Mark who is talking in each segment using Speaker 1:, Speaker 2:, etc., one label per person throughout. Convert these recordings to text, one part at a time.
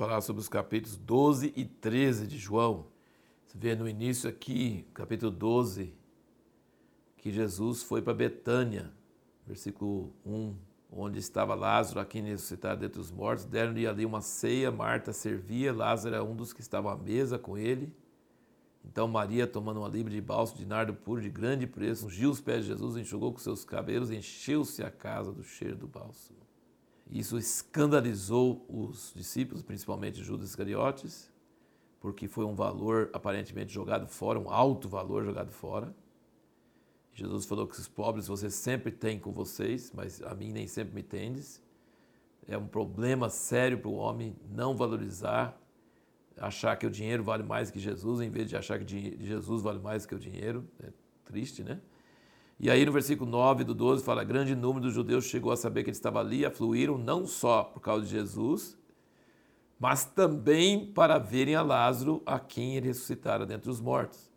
Speaker 1: falar sobre os capítulos 12 e 13 de João. Você vê no início aqui, capítulo 12, que Jesus foi para Betânia, versículo 1, onde estava Lázaro, a quem ressuscitado dentre os mortos. Deram-lhe ali uma ceia, Marta servia, Lázaro era um dos que estavam à mesa com ele. Então Maria, tomando uma libra de bálsamo de nardo puro de grande preço, ungiu os pés de Jesus, enxugou com seus cabelos, encheu-se a casa do cheiro do bálsamo. Isso escandalizou os discípulos, principalmente Judas Iscariotes, porque foi um valor aparentemente jogado fora, um alto valor jogado fora. Jesus falou que os pobres vocês sempre têm com vocês, mas a mim nem sempre me tendes. É um problema sério para o homem não valorizar, achar que o dinheiro vale mais que Jesus, em vez de achar que Jesus vale mais que o dinheiro. É triste, né? E aí no versículo 9 do 12 fala: grande número dos judeus chegou a saber que ele estava ali, afluíram não só por causa de Jesus, mas também para verem a Lázaro, a quem ele ressuscitara dentre os mortos.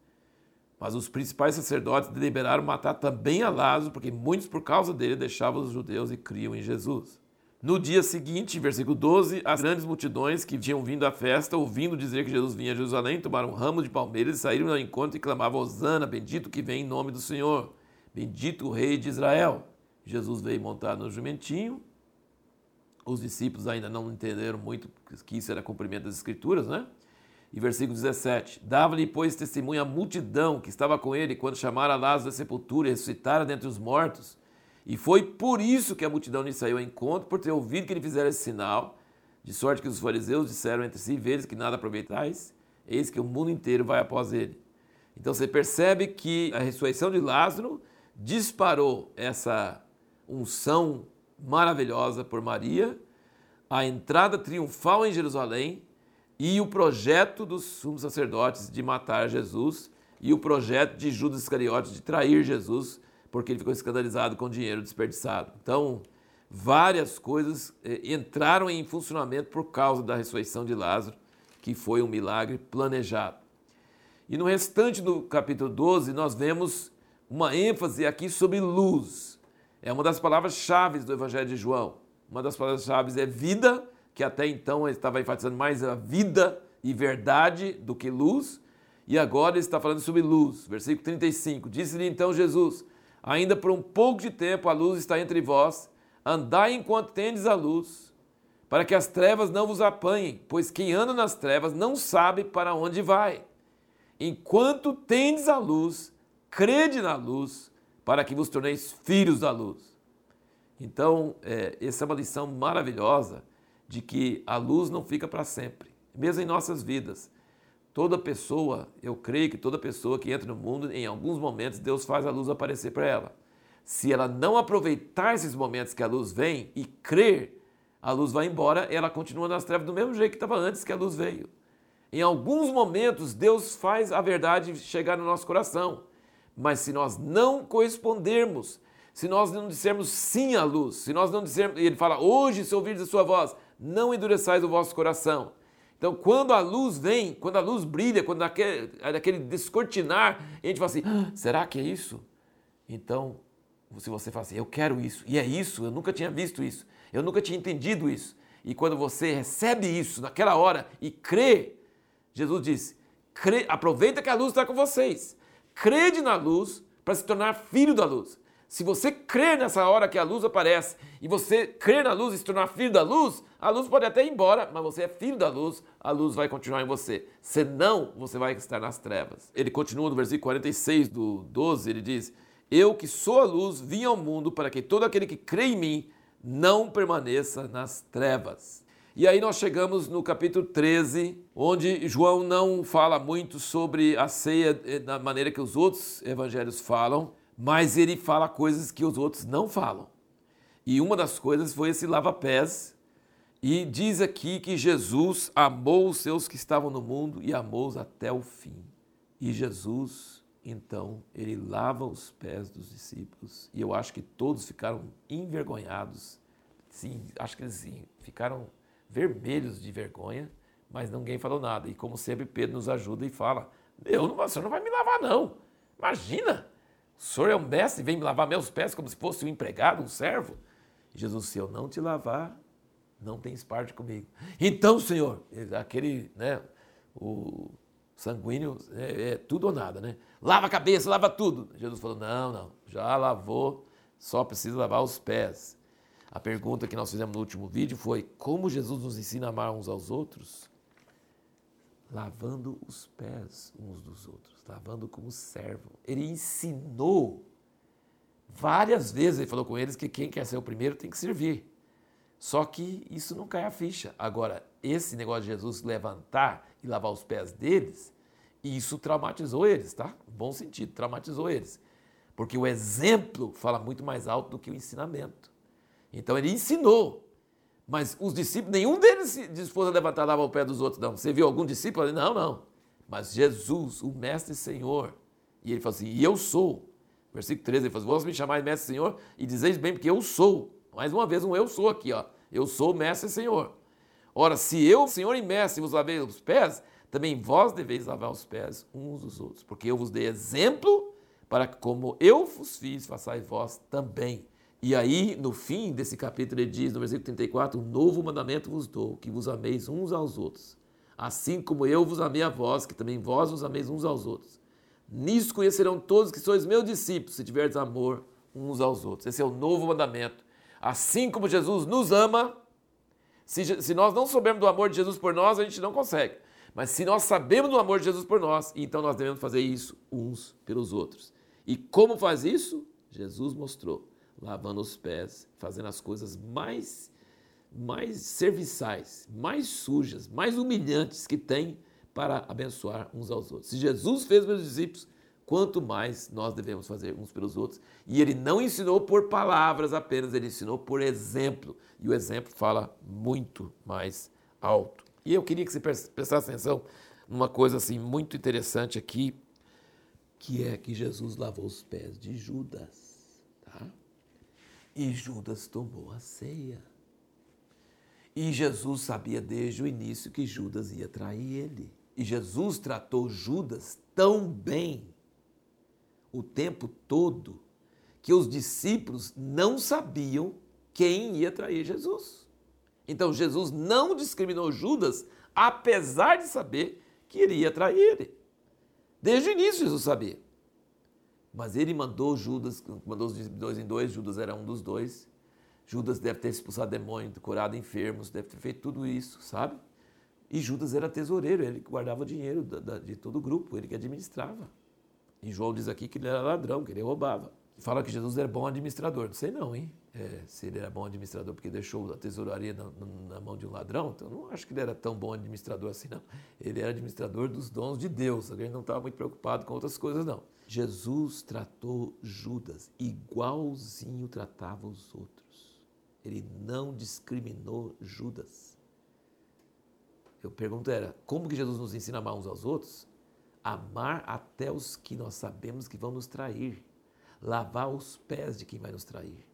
Speaker 1: Mas os principais sacerdotes deliberaram matar também a Lázaro, porque muitos por causa dele deixavam os judeus e criam em Jesus. No dia seguinte, versículo 12, as grandes multidões que tinham vindo à festa, ouvindo dizer que Jesus vinha a Jerusalém, tomaram um ramo de palmeiras e saíram ao encontro e clamavam: Hosana, bendito que vem em nome do Senhor. Bendito o rei de Israel. Jesus veio montado no jumentinho. Os discípulos ainda não entenderam muito que isso era cumprimento das escrituras, né? E versículo 17: Dava-lhe, pois, testemunha a multidão que estava com ele quando chamaram a Lázaro da sepultura e ressuscitara dentre os mortos. E foi por isso que a multidão lhe saiu ao encontro, por ter ouvido que ele fizera esse sinal, de sorte que os fariseus disseram entre si: Vedes que nada aproveitais, eis que o mundo inteiro vai após ele. Então você percebe que a ressurreição de Lázaro disparou essa unção maravilhosa por Maria, a entrada triunfal em Jerusalém e o projeto dos sumos sacerdotes de matar Jesus e o projeto de Judas Iscariotes de trair Jesus, porque ele ficou escandalizado com o dinheiro desperdiçado. Então, várias coisas eh, entraram em funcionamento por causa da ressurreição de Lázaro, que foi um milagre planejado. E no restante do capítulo 12, nós vemos uma ênfase aqui sobre luz. É uma das palavras-chave do Evangelho de João. Uma das palavras-chave é vida, que até então ele estava enfatizando mais a vida e verdade do que luz. E agora ele está falando sobre luz. Versículo 35. Disse-lhe então Jesus: Ainda por um pouco de tempo a luz está entre vós, andai enquanto tendes a luz, para que as trevas não vos apanhem, pois quem anda nas trevas não sabe para onde vai. Enquanto tendes a luz, crede na luz, para que vos torneis filhos da luz. Então, é, essa é uma lição maravilhosa de que a luz não fica para sempre, mesmo em nossas vidas. Toda pessoa, eu creio que toda pessoa que entra no mundo, em alguns momentos, Deus faz a luz aparecer para ela. Se ela não aproveitar esses momentos que a luz vem e crer, a luz vai embora, ela continua nas trevas do mesmo jeito que estava antes que a luz veio. Em alguns momentos, Deus faz a verdade chegar no nosso coração. Mas se nós não correspondermos, se nós não dissermos sim à luz, se nós não dissermos, ele fala, hoje se ouvirdes a sua voz, não endureçais o vosso coração. Então, quando a luz vem, quando a luz brilha, quando aquele, aquele descortinar, a gente fala assim, ah, será que é isso? Então, se você fala assim, eu quero isso, e é isso, eu nunca tinha visto isso, eu nunca tinha entendido isso. E quando você recebe isso naquela hora e crê, Jesus diz, aproveita que a luz está com vocês crede na luz para se tornar filho da luz. Se você crer nessa hora que a luz aparece e você crer na luz e se tornar filho da luz, a luz pode até ir embora, mas você é filho da luz, a luz vai continuar em você. Senão, você vai estar nas trevas. Ele continua no versículo 46 do 12, ele diz: Eu que sou a luz, vim ao mundo para que todo aquele que crê em mim não permaneça nas trevas. E aí nós chegamos no capítulo 13, onde João não fala muito sobre a ceia eh, da maneira que os outros evangelhos falam, mas ele fala coisas que os outros não falam. E uma das coisas foi esse lava-pés, e diz aqui que Jesus amou os seus que estavam no mundo e amou-os até o fim. E Jesus, então, ele lava os pés dos discípulos, e eu acho que todos ficaram envergonhados. Sim, acho que eles ficaram vermelhos de vergonha, mas ninguém falou nada. E como sempre, Pedro nos ajuda e fala: Eu não, o senhor não vai me lavar, não. Imagina! O senhor é um mestre e vem me lavar meus pés como se fosse um empregado, um servo. Jesus, se eu não te lavar, não tens parte comigo. Então, Senhor, aquele, né, o sanguíneo é, é, tudo ou nada, né? Lava a cabeça, lava tudo. Jesus falou: não, não, já lavou, só precisa lavar os pés. A pergunta que nós fizemos no último vídeo foi: como Jesus nos ensina a amar uns aos outros? Lavando os pés uns dos outros, lavando como servo. Ele ensinou várias vezes, ele falou com eles que quem quer ser o primeiro tem que servir. Só que isso não cai a ficha. Agora, esse negócio de Jesus levantar e lavar os pés deles, isso traumatizou eles, tá? Bom sentido, traumatizou eles. Porque o exemplo fala muito mais alto do que o ensinamento. Então ele ensinou. Mas os discípulos, nenhum deles se dispôs a levantar e lavar o pé dos outros, não. Você viu algum discípulo? Não, não. Mas Jesus, o Mestre Senhor, e ele falou assim: E eu sou. Versículo 13, ele falou assim: Vós me chamar de Mestre Senhor e dizeis bem, porque eu sou. Mais uma vez, um eu sou aqui, ó. Eu sou mestre e senhor. Ora, se eu, senhor e mestre, vos lavei os pés, também vós deveis lavar os pés uns dos outros, porque eu vos dei exemplo para que, como eu vos fiz, façais vós também. E aí, no fim desse capítulo, ele diz, no versículo 34, um novo mandamento vos dou, que vos ameis uns aos outros, assim como eu vos amei a vós, que também vós vos ameis uns aos outros. Nisso conhecerão todos que sois meus discípulos, se tiverdes amor uns aos outros. Esse é o novo mandamento Assim como Jesus nos ama, se, se nós não soubermos do amor de Jesus por nós, a gente não consegue. Mas se nós sabemos do amor de Jesus por nós, então nós devemos fazer isso uns pelos outros. E como faz isso? Jesus mostrou, lavando os pés, fazendo as coisas mais mais serviçais, mais sujas, mais humilhantes que tem para abençoar uns aos outros. Se Jesus fez meus discípulos, quanto mais nós devemos fazer uns pelos outros. E ele não ensinou por palavras apenas, ele ensinou por exemplo. E o exemplo fala muito mais alto. E eu queria que você prestasse atenção numa coisa assim muito interessante aqui, que é que Jesus lavou os pés de Judas? E Judas tomou a ceia. E Jesus sabia desde o início que Judas ia trair ele. E Jesus tratou Judas tão bem o tempo todo que os discípulos não sabiam quem ia trair Jesus. Então Jesus não discriminou Judas, apesar de saber que iria trair ele. Desde o início Jesus sabia. Mas ele mandou Judas, mandou os dois em dois, Judas era um dos dois. Judas deve ter expulsado demônios, curado enfermos, deve ter feito tudo isso, sabe? E Judas era tesoureiro, ele guardava o dinheiro de todo o grupo, ele que administrava. E João diz aqui que ele era ladrão, que ele roubava. Fala que Jesus era bom administrador. Não sei não, hein? É, se ele era bom administrador porque deixou a tesouraria na, na, mão de um ladrão, então não acho que ele era tão bom administrador assim, não. Ele era administrador dos dons de Deus. Ele não estava muito preocupado com outras coisas, não. Jesus tratou Judas igualzinho tratava os outros. Ele não discriminou Judas. Eu pergunto era, como que Jesus nos ensina a amar uns aos outros? amar até os que nós sabemos que vão nos trair, lavar os pés de quem vai nos trair.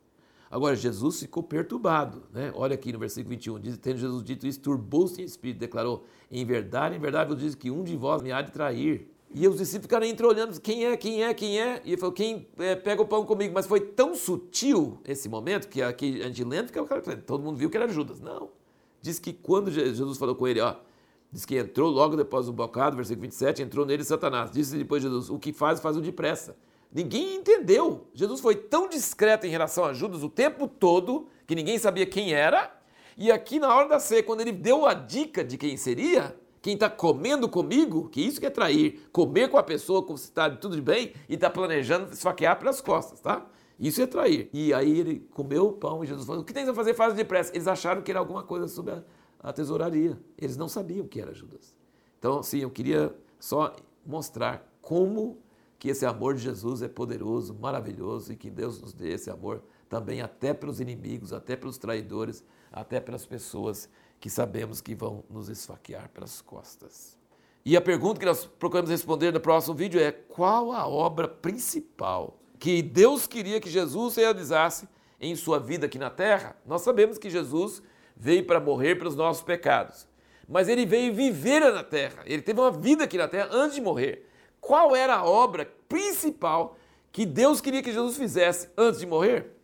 Speaker 1: Agora, Jesus ficou perturbado, né? Olha aqui no versículo 21, diz, tendo Jesus dito isso, turbou-se em espírito, declarou, em verdade, em verdade, eu diz que um de vós me há de trair. E os discípulos ficaram entreolhando, quem é, quem é, quem é? E ele falou, quem é, pega o pão comigo? Mas foi tão sutil esse momento, que aqui a gente lendo, que todo mundo viu que era Judas. Não. Diz que quando Jesus falou com ele, ó, Diz que entrou logo depois do bocado, versículo 27, entrou nele Satanás. Disse depois Jesus: O que faz, faz o depressa. Ninguém entendeu. Jesus foi tão discreto em relação a Judas o tempo todo que ninguém sabia quem era. E aqui na hora da ceia, quando ele deu a dica de quem seria, quem está comendo comigo, que isso que é trair, comer com a pessoa como se está tudo de bem e está planejando esfaquear pelas costas, tá? Isso é trair. E aí ele comeu o pão e Jesus falou: O que tem que fazer? Faz depressa. Eles acharam que era alguma coisa sobre a a tesouraria. Eles não sabiam que era Judas. Então, sim, eu queria só mostrar como que esse amor de Jesus é poderoso, maravilhoso e que Deus nos dê esse amor também até pelos inimigos, até pelos traidores, até pelas pessoas que sabemos que vão nos esfaquear pelas costas. E a pergunta que nós procuramos responder no próximo vídeo é: qual a obra principal que Deus queria que Jesus realizasse em sua vida aqui na terra? Nós sabemos que Jesus veio para morrer pelos nossos pecados. Mas ele veio viver na terra. Ele teve uma vida aqui na terra antes de morrer. Qual era a obra principal que Deus queria que Jesus fizesse antes de morrer?